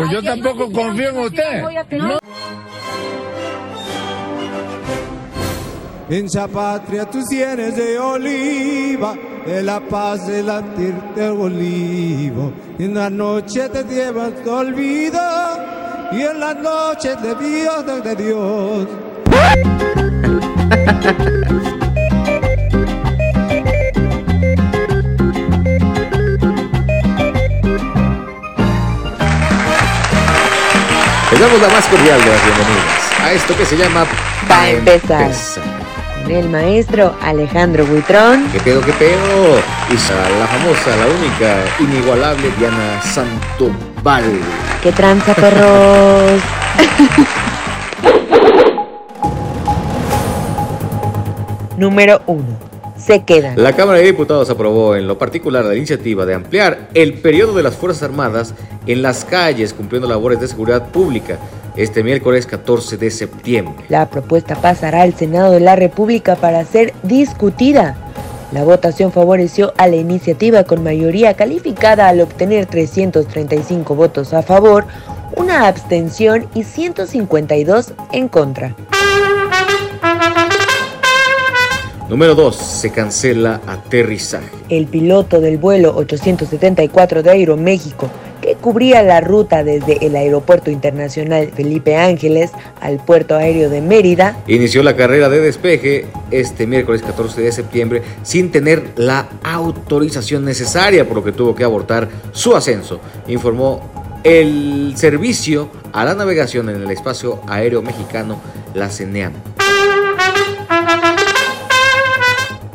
pues yo tampoco confío en usted. En esa patria tus tienes de oliva, de la paz de latirte olivo. En la noche te llevas tu olvido, y en la noche de Dios de Dios. Les damos la más cordial de las bienvenidas a esto que se llama Pa' empezar. El maestro Alejandro Buitrón. ¿Qué pedo, qué pedo? Y a la famosa, la única, inigualable Diana Santoval. ¿Qué tranza, perros? Número 1. Se quedan. La Cámara de Diputados aprobó en lo particular la iniciativa de ampliar el periodo de las Fuerzas Armadas en las calles cumpliendo labores de seguridad pública este miércoles 14 de septiembre. La propuesta pasará al Senado de la República para ser discutida. La votación favoreció a la iniciativa con mayoría calificada al obtener 335 votos a favor, una abstención y 152 en contra. Número 2. Se cancela aterrizaje. El piloto del vuelo 874 de Aeroméxico, que cubría la ruta desde el Aeropuerto Internacional Felipe Ángeles al Puerto Aéreo de Mérida, Inició la carrera de despeje este miércoles 14 de septiembre sin tener la autorización necesaria, por lo que tuvo que abortar su ascenso, informó el servicio a la navegación en el espacio aéreo mexicano, la CENEAM.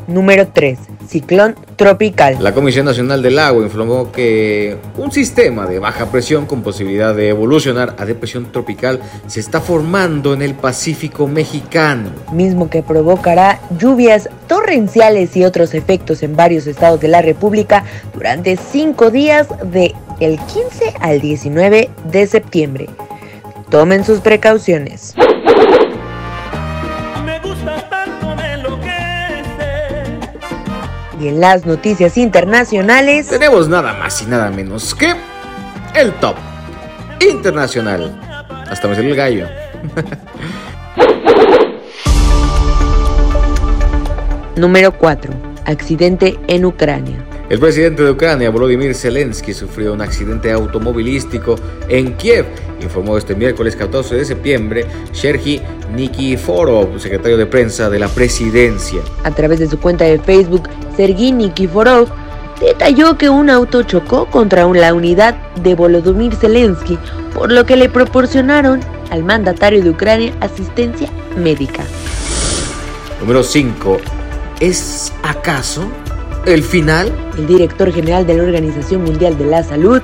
Número 3. Ciclón tropical. La Comisión Nacional del Agua informó que un sistema de baja presión con posibilidad de evolucionar a depresión tropical se está formando en el Pacífico mexicano. mismo que provocará lluvias torrenciales y otros efectos en varios estados de la República durante cinco días de el 15 al 19 de septiembre. Tomen sus precauciones. Y en las noticias internacionales, Tenemos nada más y nada menos que el top internacional. Hasta me salió el gallo. número 4. Accidente en Ucrania. El presidente de Ucrania, Volodymyr Zelensky, sufrió un accidente automovilístico en Kiev, informó este miércoles 14 de septiembre Sergei Nikiforov, secretario de prensa de la presidencia. A través de su cuenta de Facebook, Sergei Nikiforov detalló que un auto chocó contra la unidad de Volodymyr Zelensky, por lo que le proporcionaron al mandatario de Ucrania asistencia médica. Número 5. ¿Es acaso el final? El director general de la Organización Mundial de la Salud,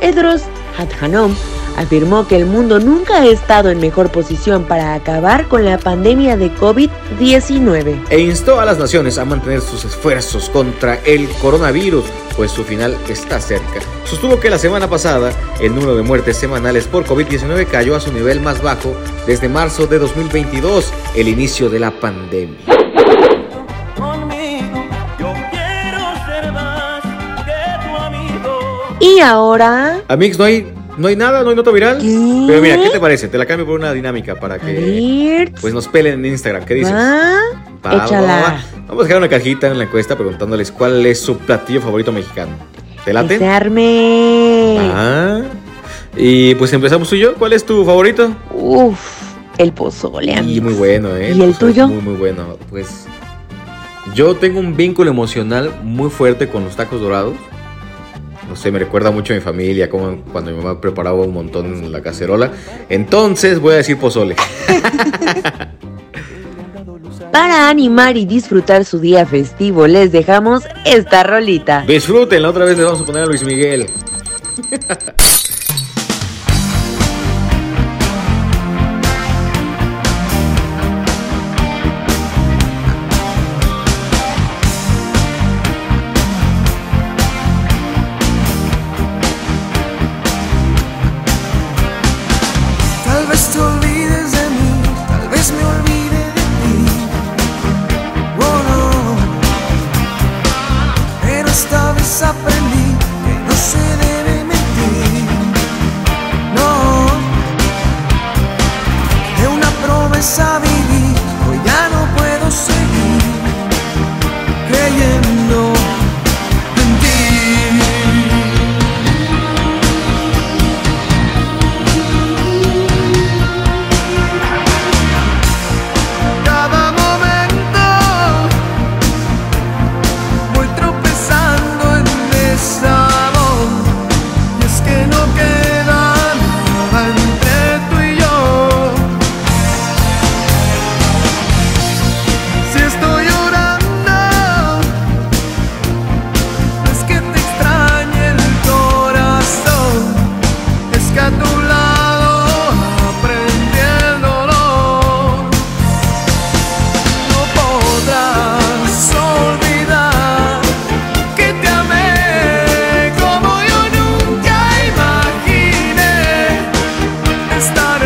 Edros Adhanom, afirmó que el mundo nunca ha estado en mejor posición para acabar con la pandemia de COVID-19. e instó a las naciones a mantener sus esfuerzos contra el coronavirus, pues su final está cerca. Sostuvo que la semana pasada el número de muertes semanales por COVID-19 cayó a su nivel más bajo desde marzo de 2022, el inicio de la pandemia. Y ahora, Amix, no hay, no hay nada, no hay nota viral. ¿Qué? Pero mira, ¿qué te parece? Te la cambio por una dinámica para que pues nos pelen en Instagram. ¿Qué dices? va, Va. Vamos a dejar una cajita en la encuesta preguntándoles cuál es su platillo favorito mexicano. ¿Te late? Ah. Y pues empezamos tú y yo. ¿Cuál es tu favorito? Uf, el pozole, Y amigos. muy bueno, ¿eh? ¿Y el tuyo? Muy, muy bueno. Pues yo tengo un vínculo emocional muy fuerte con los tacos dorados. No sé, me recuerda mucho a mi familia, como cuando mi mamá preparaba un montón en la cacerola. Entonces voy a decir pozole. Para animar y disfrutar su día festivo, les dejamos esta rolita. Disfruten, la otra vez les vamos a poner a Luis Miguel. Tal vez crezca a tu lado, aprendiéndolo. No podrás olvidar que te amé como yo nunca imaginé estar.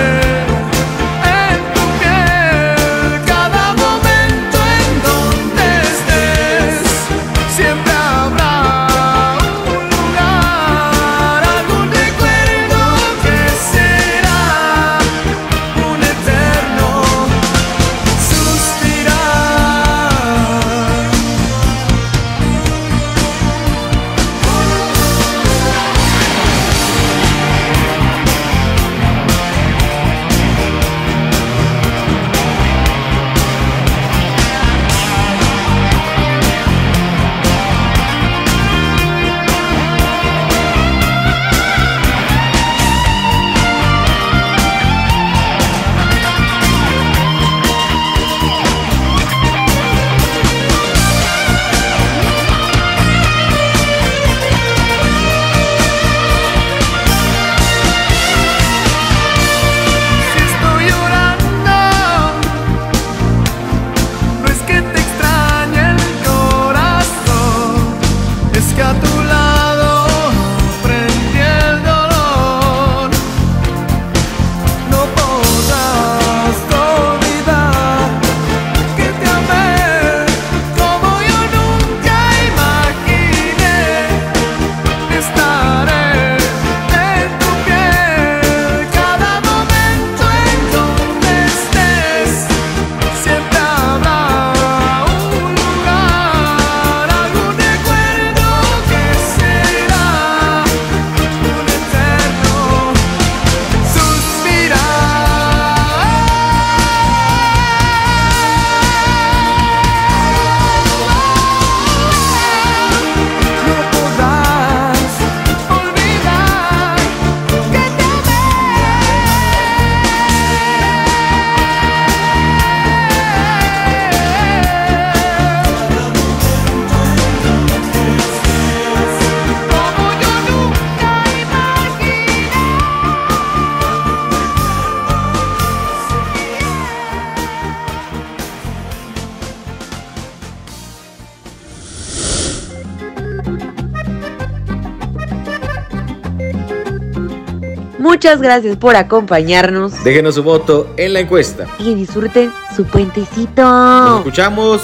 Muchas gracias por acompañarnos Déjenos su voto en la encuesta. y disfruten su Nos puentecito. escuchamos.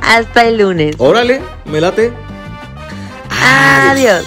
Hasta el lunes. Órale, me late. Adiós.